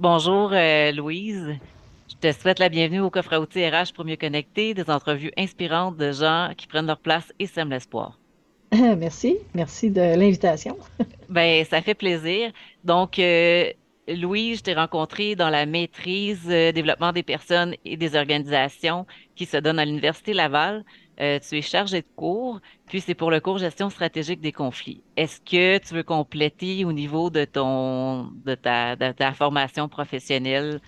Bonjour, euh, Louise. Je te souhaite la bienvenue au coffre à outils RH pour mieux connecter, des entrevues inspirantes de gens qui prennent leur place et sèment l'espoir. Merci, merci de l'invitation. Ben, ça fait plaisir. Donc, euh, Louise, je t'ai rencontré dans la maîtrise euh, développement des personnes et des organisations qui se donne à l'Université Laval. Euh, tu es chargée de cours, puis c'est pour le cours gestion stratégique des conflits. Est-ce que tu veux compléter au niveau de ton de ta, de ta formation professionnelle?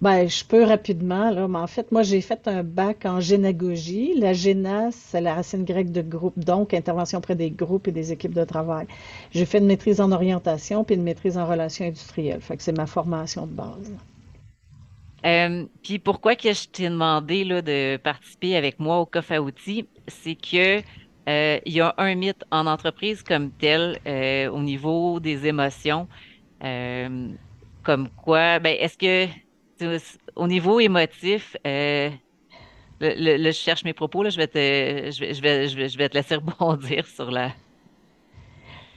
Ben, je peux rapidement, là, mais en fait, moi, j'ai fait un bac en génagogie. La géna, c'est la racine grecque de groupe, donc intervention auprès des groupes et des équipes de travail. J'ai fait une maîtrise en orientation puis une maîtrise en relations industrielles. Fait c'est ma formation de base. Euh, puis pourquoi que je t'ai demandé là, de participer avec moi au coffre à outils, c'est que euh, il y a un mythe en entreprise comme tel euh, au niveau des émotions, comme quoi, ben est-ce que au niveau émotif, le, je cherche mes propos là, je vais te, je vais, je vais, je vais te laisser rebondir sur la.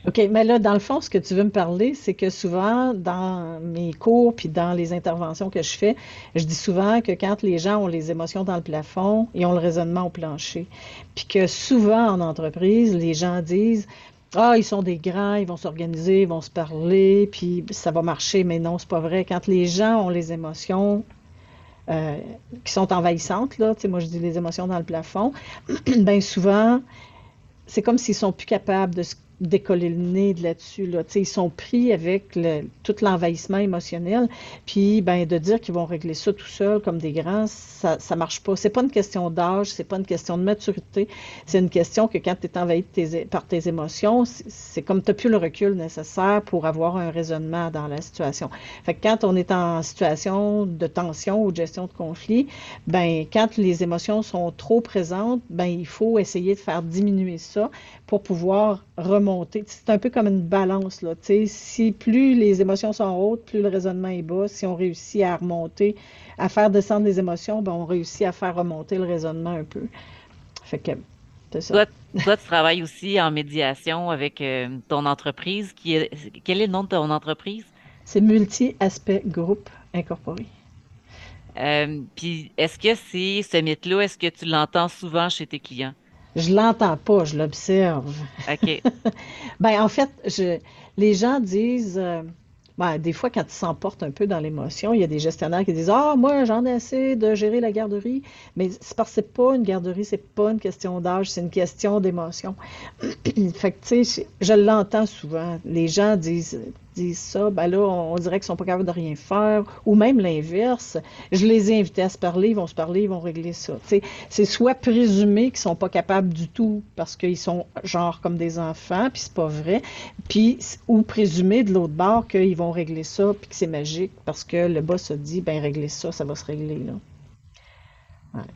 OK, mais là, dans le fond, ce que tu veux me parler, c'est que souvent, dans mes cours puis dans les interventions que je fais, je dis souvent que quand les gens ont les émotions dans le plafond, ils ont le raisonnement au plancher. Puis que souvent, en entreprise, les gens disent, Ah, ils sont des grands, ils vont s'organiser, ils vont se parler, puis ça va marcher. Mais non, c'est pas vrai. Quand les gens ont les émotions euh, qui sont envahissantes, là, moi je dis les émotions dans le plafond, ben souvent, c'est comme s'ils sont plus capables de se décoller le nez de là-dessus. Là. Ils sont pris avec le- tout l'envahissement émotionnel. Puis ben, de dire qu'ils vont régler ça tout seuls comme des grands, ça ça marche pas. C'est pas une question d'âge, c'est pas une question de maturité. C'est une question que quand tu es envahi par tes émotions, c'est comme tu n'as plus le recul nécessaire pour avoir un raisonnement dans la situation. Fait que quand on est en situation de tension ou de gestion de conflit, ben quand les émotions sont trop présentes, ben il faut essayer de faire diminuer ça pour pouvoir remonter. C'est un peu comme une balance, là. Si plus les émotions sont hautes, plus le raisonnement est bas. Si on réussit à remonter, à faire descendre les émotions, ben on réussit à faire remonter le raisonnement un peu. Fait que c'est ça. Toi, toi, tu travailles aussi en médiation avec euh, ton entreprise. Qui est, quel est le nom de ton entreprise? C'est multi-aspect groupe incorporé. Euh, puis, est-ce que c'est ce mythe-là, est-ce que tu l'entends souvent chez tes clients? Je l'entends pas, je l'observe. OK. Ben, en fait, je, les gens disent, euh, ben, des fois, quand ils s'emportent un peu dans l'émotion, il y a des gestionnaires qui disent, Ah, moi, j'en ai assez de gérer la garderie. Mais c'est parce que c'est pas une garderie, c'est pas une question d'âge, c'est une question d'émotion. Fait que, tu sais, je, je l'entends souvent. Les gens disent, disent ça, ben là, on, dirait qu'ils sont pas capables de rien faire, ou même l'inverse. Je les ai invités à se parler, ils vont se parler, ils vont régler ça. C'est soit présumé qu'ils sont pas capables du tout parce qu'ils sont genre comme des enfants, puis c'est pas vrai, puis ou présumé de l'autre bord qu'ils vont régler ça, puis que c'est magique parce que le boss a dit, ben régler ça, ça va se régler là. Ouais.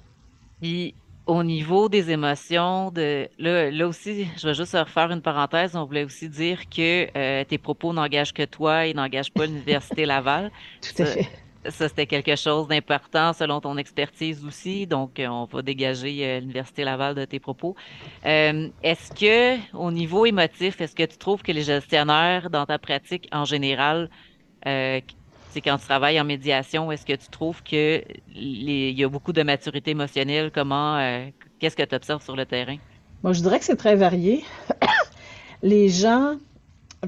Puis, au niveau des émotions, de, là, là aussi, je vais juste refaire une parenthèse. On voulait aussi dire que euh, tes propos n'engagent que toi et n'engagent pas l'Université Laval. Tout à Ça, fait. ça c'était quelque chose d'important selon ton expertise aussi. Donc, euh, on va dégager euh, l'Université Laval de tes propos. Euh, est-ce que, au niveau émotif, est-ce que tu trouves que les gestionnaires, dans ta pratique en général, c'est quand tu travailles en médiation, est-ce que tu trouves que il y a beaucoup de maturité émotionnelle? Comment, euh, qu'est-ce que tu observes sur le terrain? Moi, je dirais que c'est très varié. Les gens,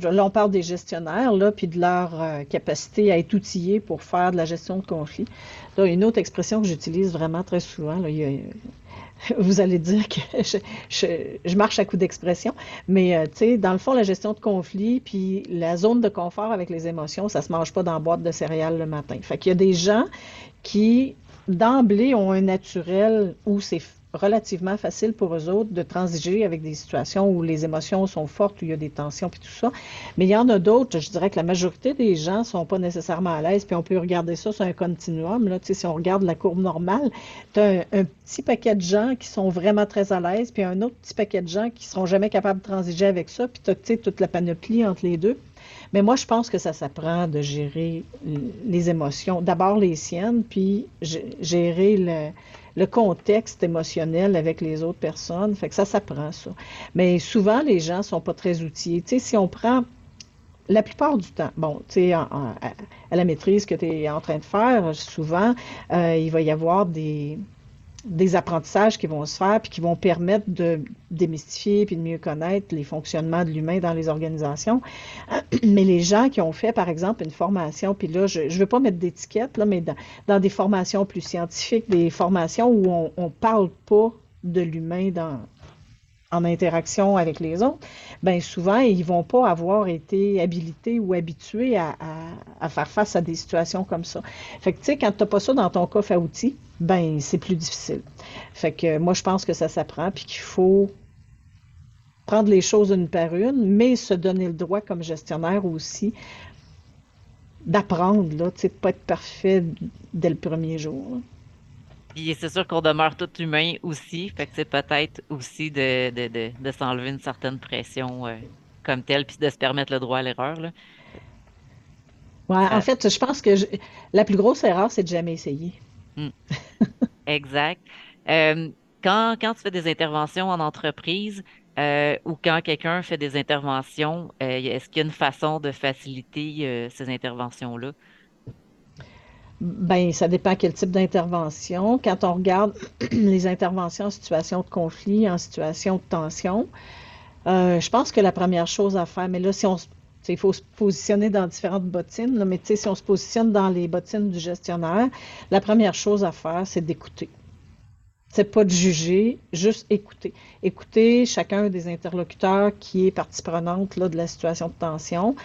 là, on parle des gestionnaires, là, puis de leur euh, capacité à être outillés pour faire de la gestion de conflits. Là, une autre expression que j'utilise vraiment très souvent, là, vous allez dire que je marche à coup d'expression, mais euh, tu sais, dans le fond, la gestion de conflit, puis la zone de confort avec les émotions, ça se mange pas dans la boîte de céréales le matin. Fait qu'il y a des gens qui, d'emblée, ont un naturel où c'est relativement facile pour eux autres de transiger avec des situations où les émotions sont fortes, où il y a des tensions, puis tout ça. Mais il y en a d'autres, je dirais que la majorité des gens sont pas nécessairement à l'aise, puis on peut regarder ça sur un continuum. Là, tu si on regarde la courbe normale, tu as un, petit paquet de gens qui sont vraiment très à l'aise, puis un autre petit paquet de gens qui seront jamais capables de transiger avec ça, puis tu as, toute la panoplie entre les deux. Mais moi, je pense que ça s'apprend de gérer les émotions. D'abord les siennes, puis gérer le, le contexte émotionnel avec les autres personnes. Fait que ça s'apprend, ça. Mais souvent, les gens sont pas très outillés. Si on prend la plupart du temps, bon, tu sais, à, la maîtrise que tu es en train de faire, souvent, euh, il va y avoir des, des apprentissages qui vont se faire puis qui vont permettre de démystifier puis de mieux connaître les fonctionnements de l'humain dans les organisations. Mais les gens qui ont fait, par exemple, une formation, puis là, je ne veux pas mettre d'étiquette, là, mais dans, des formations plus scientifiques, des formations où on ne parle pas de l'humain dans, en interaction avec les autres, bien souvent, ils vont pas avoir été habilités ou habitués à, faire face à des situations comme ça. Fait que, tu sais, quand tu n'as pas ça dans ton coffre à outils, ben c'est plus difficile. Fait que moi, je pense que ça s'apprend, puis qu'il faut prendre les choses une par une, mais se donner le droit comme gestionnaire aussi d'apprendre, là, tu sais, pas être parfait dès le premier jour. Puis c'est sûr qu'on demeure tout humain aussi, fait que c'est peut-être aussi de, de, de, s'enlever une certaine pression euh, comme telle, puis de se permettre le droit à l'erreur. Là. Ouais, en fait, je pense que la plus grosse erreur, c'est de jamais essayer. Hmm. exact. Euh, quand, quand tu fais des interventions en entreprise euh, ou quand quelqu'un fait des interventions, est-ce qu'il y a une façon de faciliter ces interventions-là? Ben, ça dépend quel type d'intervention. Quand on regarde les interventions en situation de conflit, en situation de tension, euh, je pense que la première chose à faire, mais là, si on il faut se positionner dans différentes bottines, là, mais si on se positionne dans les bottines du gestionnaire, la première chose à faire, c'est d'écouter. C'est pas de juger, juste écouter. Écouter chacun des interlocuteurs qui est partie prenante là, de la situation de tension.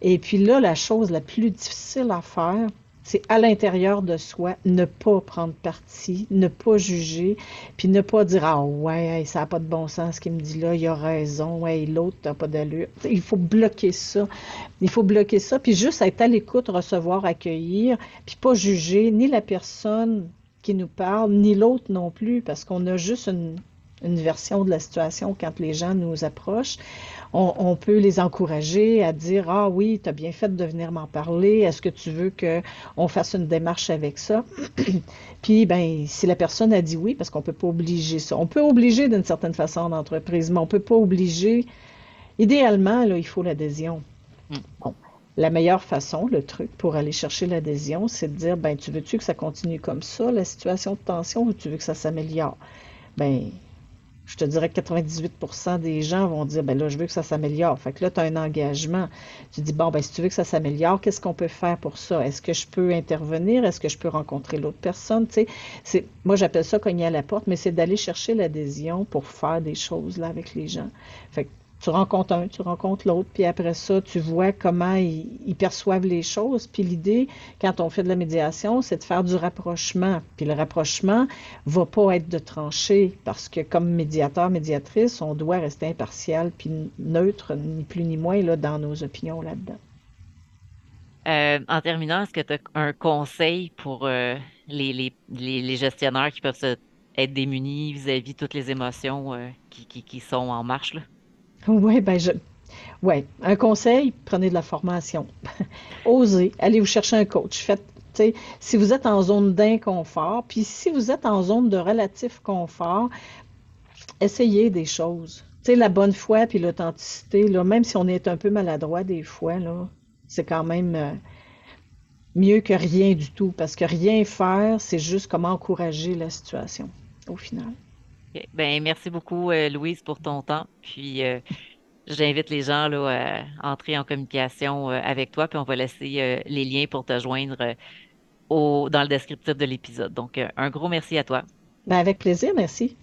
Et puis là, la chose la plus difficile à faire, c'est à l'intérieur de soi, ne pas prendre parti, ne pas juger, puis ne pas dire Ah ouais, ça n'a pas de bon sens ce qu'il me dit là, il a raison, ouais, l'autre n'a pas d'allure. Il faut bloquer ça. Il faut bloquer ça, puis juste être à l'écoute, recevoir, accueillir, puis pas juger ni la personne qui nous parle, ni l'autre non plus, parce qu'on a juste une, une version de la situation quand les gens nous approchent on, peut les encourager à dire Ah oui, tu as bien fait de venir m'en parler. Est-ce que tu veux qu'on fasse une démarche avec ça? Puis, ben, si la personne a dit oui, parce qu'on ne peut pas obliger ça. On peut obliger d'une certaine façon en entreprise, mais on ne peut pas obliger. Idéalement, là, il faut l'adhésion. Hmm. Bon. La meilleure façon, le truc pour aller chercher l'adhésion, c'est de dire ben tu veux-tu que ça continue comme ça, la situation de tension, ou tu veux que ça s'améliore? Ben, je te dirais que 98% des gens vont dire, ben là, je veux que ça s'améliore. Fait que là, tu as un engagement. Tu dis, bon, ben si tu veux que ça s'améliore, qu'est-ce qu'on peut faire pour ça? Est-ce que je peux intervenir? Est-ce que je peux rencontrer l'autre personne? Tu sais, moi, j'appelle ça cogner à la porte, mais c'est d'aller chercher l'adhésion pour faire des choses là avec les gens. Fait que tu rencontres un, tu rencontres l'autre, puis après ça, tu vois comment ils, perçoivent les choses. Puis l'idée, quand on fait de la médiation, c'est de faire du rapprochement. Puis le rapprochement va pas être de trancher, parce que comme médiateur, médiatrice, on doit rester impartial puis neutre, ni plus ni moins, là, dans nos opinions là-dedans. Euh, en terminant, est-ce que tu as un conseil pour euh, les, gestionnaires qui peuvent être démunis vis-à-vis toutes les émotions euh, qui, qui, qui, sont en marche? Là? Oui, ben je. Un conseil, prenez de la formation. Osez, allez vous chercher un coach. Faites, si vous êtes en zone d'inconfort, puis si vous êtes en zone de relatif confort, essayez des choses. La bonne foi puis l'authenticité, même si on est un peu maladroit des fois, c'est quand même euh, mieux que rien du tout, parce que rien faire, c'est juste comment encourager la situation au final. Ben, merci beaucoup, euh, Louise, pour ton temps. Puis, euh, j'invite les gens à entrer en communication euh, avec toi, puis on va laisser les liens pour te joindre au, dans le descriptif de l'épisode. Donc, un gros merci à toi. Ben, avec plaisir, merci.